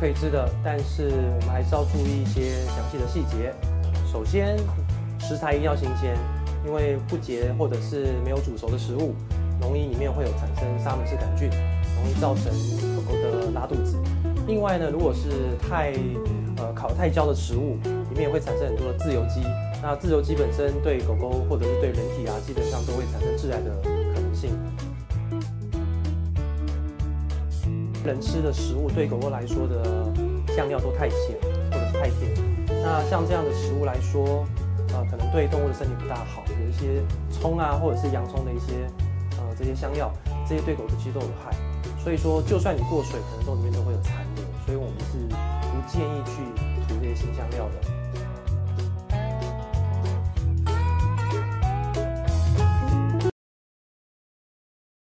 可以吃的，但是我们还是要注意一些详细的细节。首先，食材一定要新鲜，因为不洁或者是没有煮熟的食物，容易里面会有产生沙门氏杆菌，容易造成狗狗的拉肚子。另外呢，如果是太呃烤太焦的食物，里面也会产生很多的自由基。那自由基本身对狗狗或者是对人体啊，基本上都会产生致癌的可能性。人吃的食物对狗狗来说的酱料都太咸或者是太甜，那像这样的食物来说，呃，可能对动物的身体不大好。有一些葱啊，或者是洋葱的一些呃这些香料，这些对狗的其实都有害。所以说，就算你过水，可能都里面都会有残留。所以我们是不建议去涂这些新香料的。